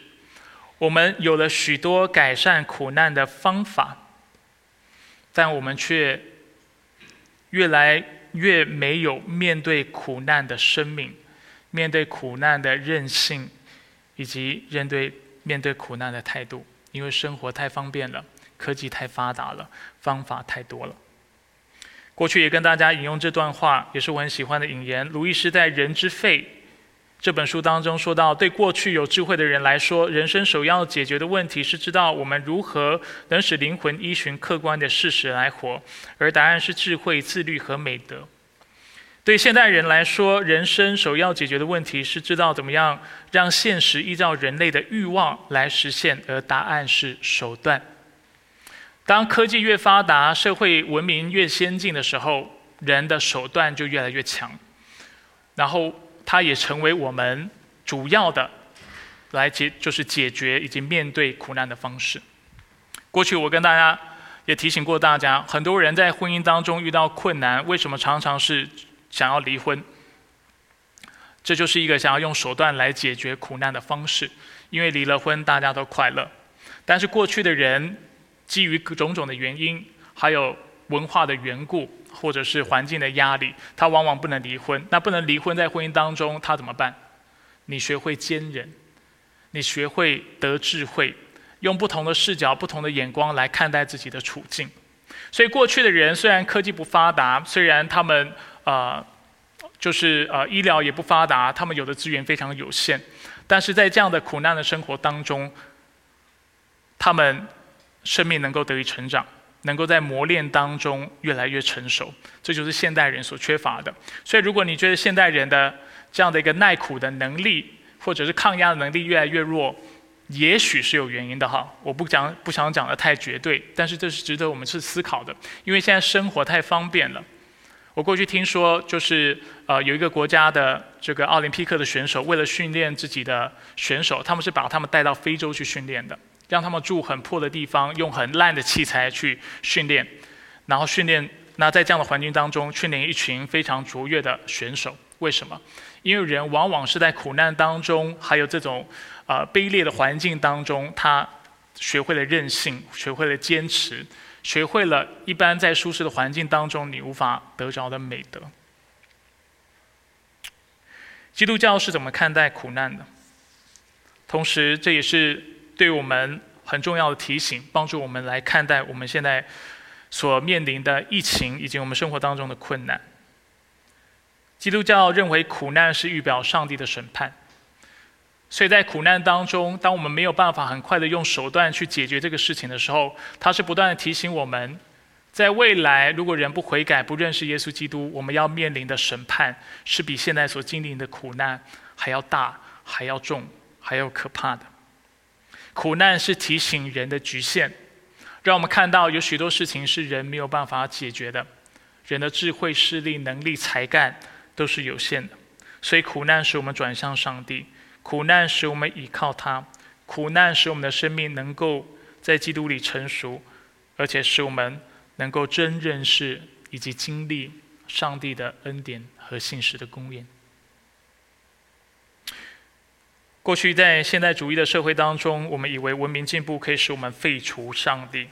我们有了许多改善苦难的方法，但我们却越来越没有面对苦难的生命，面对苦难的韧性，以及面对面对苦难的态度。因为生活太方便了，科技太发达了，方法太多了。过去也跟大家引用这段话，也是我很喜欢的引言。鲁易斯在《人之肺》这本书当中说到，对过去有智慧的人来说，人生首要解决的问题是知道我们如何能使灵魂依循客观的事实来活，而答案是智慧、自律和美德。对现代人来说，人生首要解决的问题是知道怎么样让现实依照人类的欲望来实现，而答案是手段。当科技越发达，社会文明越先进的时候，人的手段就越来越强，然后它也成为我们主要的来解，就是解决以及面对苦难的方式。过去我跟大家也提醒过大家，很多人在婚姻当中遇到困难，为什么常常是想要离婚？这就是一个想要用手段来解决苦难的方式，因为离了婚大家都快乐，但是过去的人。基于种种的原因，还有文化的缘故，或者是环境的压力，他往往不能离婚。那不能离婚，在婚姻当中他怎么办？你学会坚忍，你学会得智慧，用不同的视角、不同的眼光来看待自己的处境。所以过去的人虽然科技不发达，虽然他们呃就是呃医疗也不发达，他们有的资源非常有限，但是在这样的苦难的生活当中，他们。生命能够得以成长，能够在磨练当中越来越成熟，这就是现代人所缺乏的。所以，如果你觉得现代人的这样的一个耐苦的能力，或者是抗压的能力越来越弱，也许是有原因的哈。我不讲，不想讲的太绝对，但是这是值得我们去思考的。因为现在生活太方便了。我过去听说，就是呃，有一个国家的这个奥林匹克的选手，为了训练自己的选手，他们是把他们带到非洲去训练的。让他们住很破的地方，用很烂的器材去训练，然后训练。那在这样的环境当中，训练一群非常卓越的选手。为什么？因为人往往是在苦难当中，还有这种呃卑劣的环境当中，他学会了韧性，学会了坚持，学会了一般在舒适的环境当中你无法得着的美德。基督教是怎么看待苦难的？同时，这也是。对我们很重要的提醒，帮助我们来看待我们现在所面临的疫情以及我们生活当中的困难。基督教认为苦难是预表上帝的审判，所以在苦难当中，当我们没有办法很快的用手段去解决这个事情的时候，他是不断的提醒我们，在未来如果人不悔改、不认识耶稣基督，我们要面临的审判是比现在所经历的苦难还要大、还要重、还要可怕的。苦难是提醒人的局限，让我们看到有许多事情是人没有办法解决的，人的智慧、势力、能力、才干都是有限的，所以苦难使我们转向上帝，苦难使我们倚靠他，苦难使我们的生命能够在基督里成熟，而且使我们能够真认识以及经历上帝的恩典和信实的供应。过去在现代主义的社会当中，我们以为文明进步可以使我们废除上帝，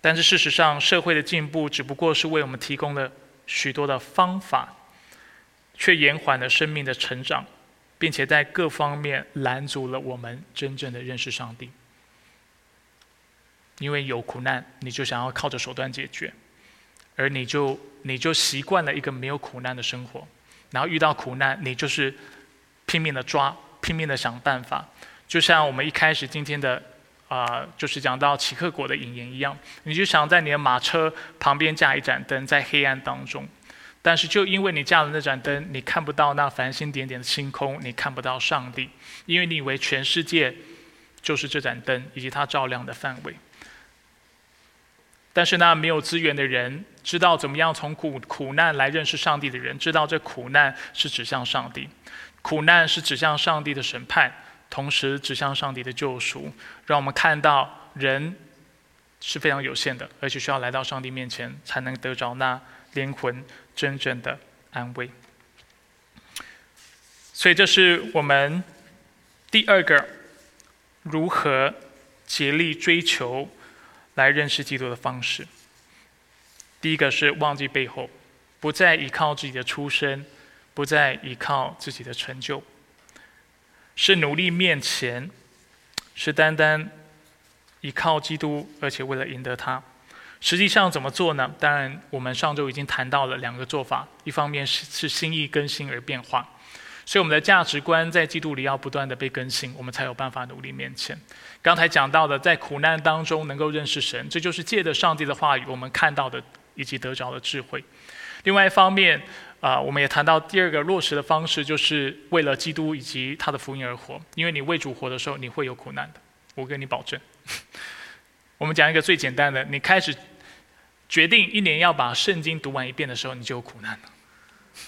但是事实上，社会的进步只不过是为我们提供了许多的方法，却延缓了生命的成长，并且在各方面拦阻了我们真正的认识上帝。因为有苦难，你就想要靠着手段解决，而你就你就习惯了一个没有苦难的生活，然后遇到苦难，你就是拼命的抓。拼命的想办法，就像我们一开始今天的啊，就是讲到奇克果的引言一样，你就想在你的马车旁边架一盏灯，在黑暗当中，但是就因为你架了那盏灯，你看不到那繁星点点的星空，你看不到上帝，因为你以为全世界就是这盏灯以及它照亮的范围。但是那没有资源的人，知道怎么样从苦苦难来认识上帝的人，知道这苦难是指向上帝。苦难是指向上帝的审判，同时指向上帝的救赎，让我们看到人是非常有限的，而且需要来到上帝面前才能得着那灵魂真正的安慰。所以，这是我们第二个如何竭力追求来认识基督的方式。第一个是忘记背后，不再依靠自己的出身，不再依靠自己的成就，是努力面前，是单单依靠基督，而且为了赢得他。实际上怎么做呢？当然，我们上周已经谈到了两个做法，一方面是是心意更新而变化。所以我们的价值观在基督里要不断的被更新，我们才有办法努力面前。刚才讲到的，在苦难当中能够认识神，这就是借着上帝的话语，我们看到的以及得着的智慧。另外一方面，啊，我们也谈到第二个落实的方式，就是为了基督以及他的福音而活。因为你为主活的时候，你会有苦难的，我跟你保证。我们讲一个最简单的，你开始决定一年要把圣经读完一遍的时候，你就有苦难了。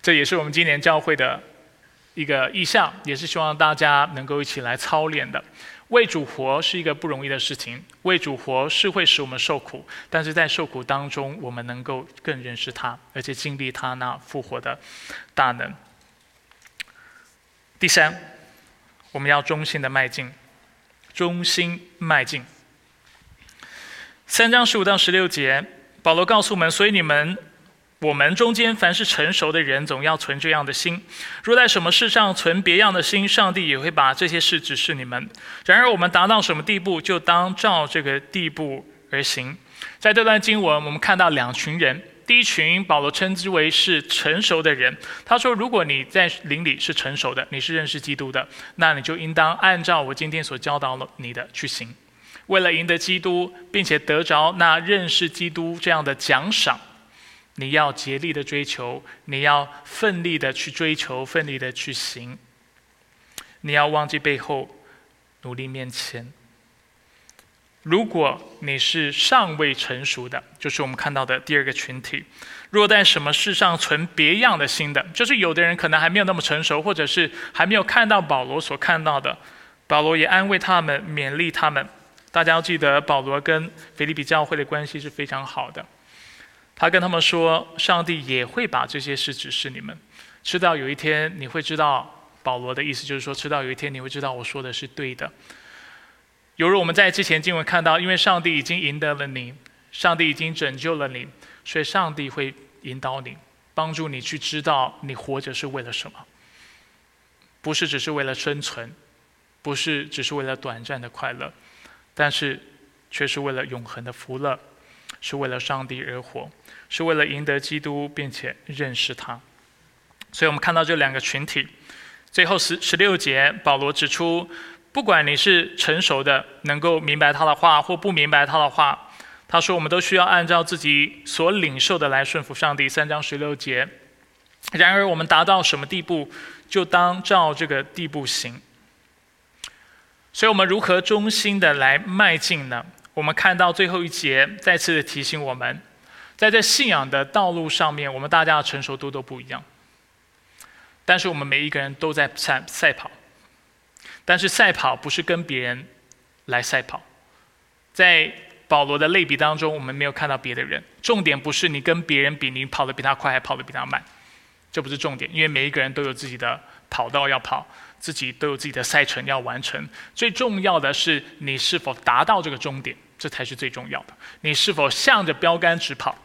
这也是我们今年教会的一个意向，也是希望大家能够一起来操练的。为主活是一个不容易的事情，为主活是会使我们受苦，但是在受苦当中，我们能够更认识他，而且经历他那复活的大能。第三，我们要忠心的迈进，忠心迈进。三章十五到十六节，保罗告诉我们，所以你们。我们中间凡是成熟的人，总要存这样的心。若在什么事上存别样的心，上帝也会把这些事指示你们。然而，我们达到什么地步，就当照这个地步而行。在这段经文，我们看到两群人。第一群，保罗称之为是成熟的人。他说：“如果你在灵里是成熟的，你是认识基督的，那你就应当按照我今天所教导了你的去行，为了赢得基督，并且得着那认识基督这样的奖赏。”你要竭力的追求，你要奋力的去追求，奋力的去行。你要忘记背后，努力面前。如果你是尚未成熟的，就是我们看到的第二个群体。若在什么事上存别样的心的，就是有的人可能还没有那么成熟，或者是还没有看到保罗所看到的。保罗也安慰他们，勉励他们。大家要记得，保罗跟腓利比教会的关系是非常好的。他跟他们说：“上帝也会把这些事指示你们，直到有一天你会知道。”保罗的意思就是说，直到有一天你会知道我说的是对的。犹如我们在之前经文看到，因为上帝已经赢得了你，上帝已经拯救了你，所以上帝会引导你，帮助你去知道你活着是为了什么，不是只是为了生存，不是只是为了短暂的快乐，但是却是为了永恒的福乐。是为了上帝而活，是为了赢得基督，并且认识他。所以我们看到这两个群体。最后十十六节，保罗指出，不管你是成熟的，能够明白他的话，或不明白他的话，他说我们都需要按照自己所领受的来顺服上帝。三章十六节。然而我们达到什么地步，就当照这个地步行。所以我们如何忠心的来迈进呢？我们看到最后一节，再次的提醒我们，在这信仰的道路上面，我们大家的成熟度都不一样。但是我们每一个人都在赛赛跑，但是赛跑不是跟别人来赛跑。在保罗的类比当中，我们没有看到别的人。重点不是你跟别人比，你跑得比他快还跑得比他慢，这不是重点，因为每一个人都有自己的跑道要跑。自己都有自己的赛程要完成，最重要的是你是否达到这个终点，这才是最重要的。你是否向着标杆直跑，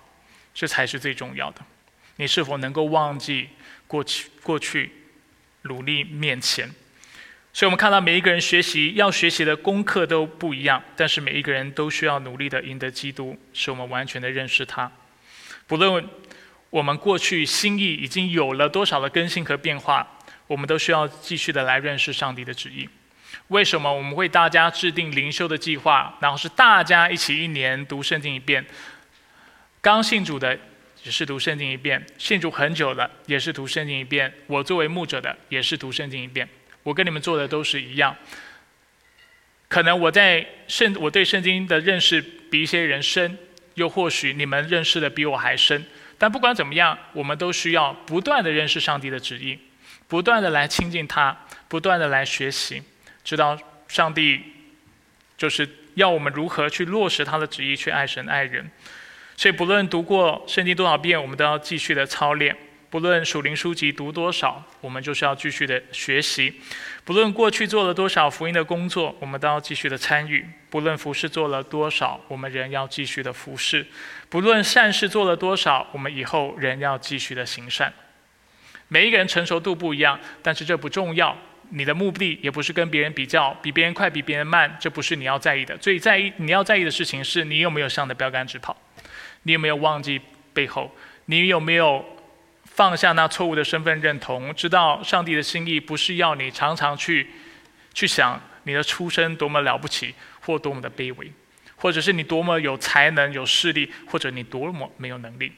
这才是最重要的。你是否能够忘记过去，过去努力面前？所以我们看到每一个人学习要学习的功课都不一样，但是每一个人都需要努力的赢得基督，使我们完全的认识他。不论我们过去心意已经有了多少的更新和变化。我们都需要继续的来认识上帝的旨意。为什么我们为大家制定灵修的计划？然后是大家一起一年读圣经一遍。刚信主的也是读圣经一遍，信主很久了也是读圣经一遍。我作为牧者的也是读圣经一遍。我跟你们做的都是一样。可能我在圣我对圣经的认识比一些人深，又或许你们认识的比我还深。但不管怎么样，我们都需要不断的认识上帝的旨意。不断的来亲近他，不断的来学习，知道上帝就是要我们如何去落实他的旨意，去爱神爱人。所以，不论读过圣经多少遍，我们都要继续的操练；不论属灵书籍读多少，我们就是要继续的学习；不论过去做了多少福音的工作，我们都要继续的参与；不论服饰做了多少，我们仍要继续的服饰；不论善事做了多少，我们以后仍要继续的行善。每一个人成熟度不一样，但是这不重要。你的目的也不是跟别人比较，比别人快，比别人慢，这不是你要在意的。最在意你要在意的事情是你有没有向着标杆直跑。你有没有忘记背后？你有没有放下那错误的身份认同？知道上帝的心意不是要你常常去去想你的出身多么了不起，或多么的卑微，或者是你多么有才能、有势力，或者你多么没有能力。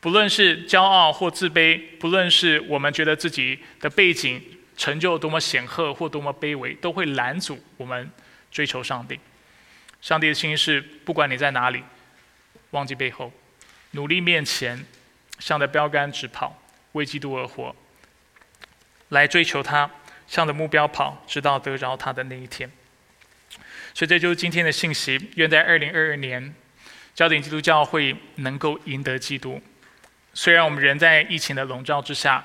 不论是骄傲或自卑，不论是我们觉得自己的背景、成就多么显赫或多么卑微，都会拦阻我们追求上帝。上帝的心是，不管你在哪里。忘记背后，努力面前，向着标杆直跑，为基督而活，来追求他，向着目标跑，直到得着他的那一天。所以这就是今天的信息。愿在二零二二年，焦点基督教会能够赢得基督。虽然我们人在疫情的笼罩之下，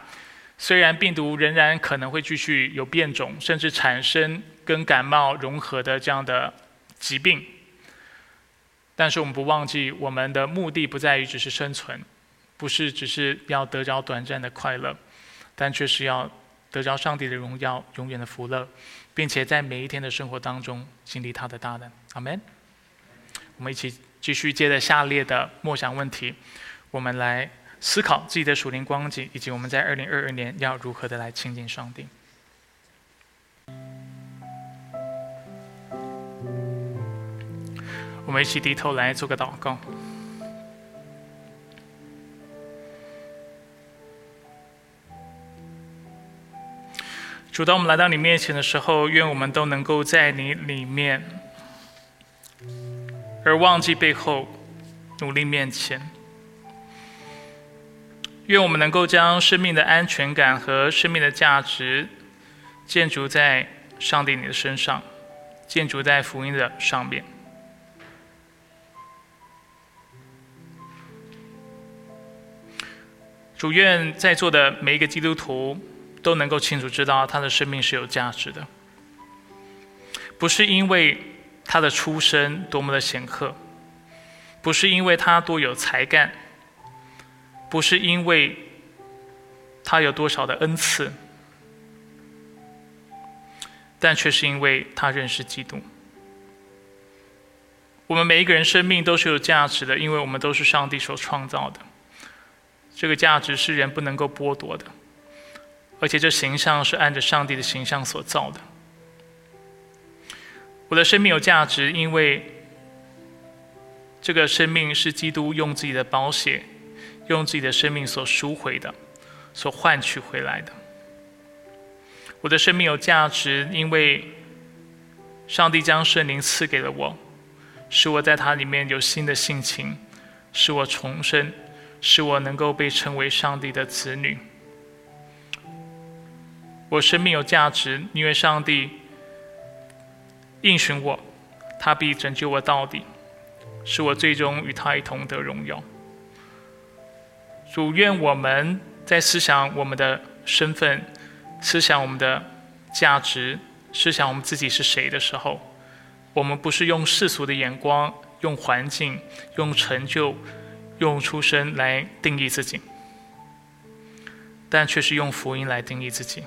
虽然病毒仍然可能会继续有变种，甚至产生跟感冒融合的这样的疾病。但是我们不忘记，我们的目的不在于只是生存，不是只是要得着短暂的快乐，但却是要得着上帝的荣耀、永远的福乐，并且在每一天的生活当中经历他的大能。阿门。我们一起继续接着下列的默想问题，我们来思考自己的属灵光景，以及我们在二零二二年要如何的来亲近上帝。我们一起低头来做个祷告。主，当我们来到你面前的时候，愿我们都能够在你里面，而忘记背后，努力面前。愿我们能够将生命的安全感和生命的价值建筑在上帝你的身上，建筑在福音的上面。主愿在座的每一个基督徒都能够清楚知道，他的生命是有价值的，不是因为他的出身多么的显赫，不是因为他多有才干，不是因为他有多少的恩赐，但却是因为他认识基督。我们每一个人生命都是有价值的，因为我们都是上帝所创造的。这个价值是人不能够剥夺的，而且这形象是按着上帝的形象所造的。我的生命有价值，因为这个生命是基督用自己的宝血，用自己的生命所赎回的，所换取回来的。我的生命有价值，因为上帝将圣灵赐给了我，使我在它里面有新的性情，使我重生。使我能够被称为上帝的子女。我生命有价值，因为上帝应许我，他必拯救我到底，使我最终与他一同得荣耀。主愿我们在思想我们的身份、思想我们的价值、思想我们自己是谁的时候，我们不是用世俗的眼光、用环境、用成就。用出生来定义自己，但却是用福音来定义自己，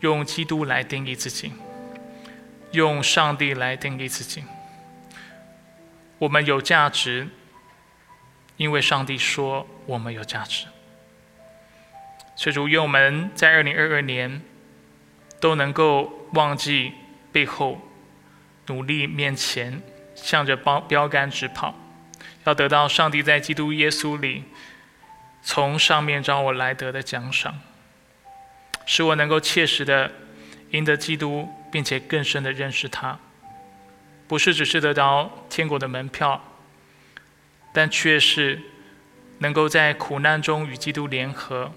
用基督来定义自己，用上帝来定义自己。我们有价值，因为上帝说我们有价值。所以，愿我们在二零二二年都能够忘记背后，努力面前，向着标标杆直跑。要得到上帝在基督耶稣里从上面找我来得的奖赏，使我能够切实的赢得基督，并且更深的认识他，不是只是得到天国的门票，但却是能够在苦难中与基督联合，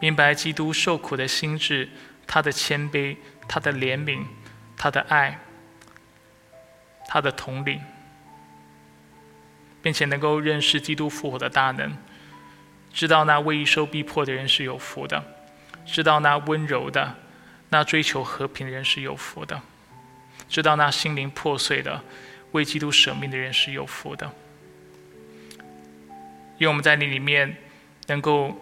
明白基督受苦的心智，他的谦卑，他的怜悯，他的爱，他的统领。并且能够认识基督复活的大能，知道那为受逼迫的人是有福的，知道那温柔的、那追求和平的人是有福的，知道那心灵破碎的、为基督舍命的人是有福的。因为我们在你里面能够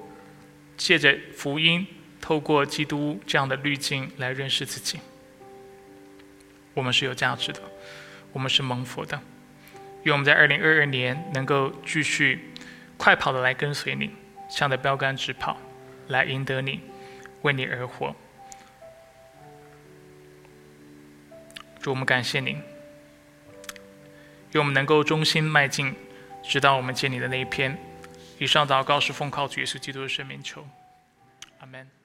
借着福音，透过基督这样的滤镜来认识自己。我们是有价值的，我们是蒙福的。愿我们在二零二二年能够继续快跑的来跟随你，向着标杆直跑，来赢得你，为你而活。祝我们感谢您，愿我们能够忠心迈进，直到我们见你的那一天。以上祷告是奉靠主耶稣基督的圣名求，阿门。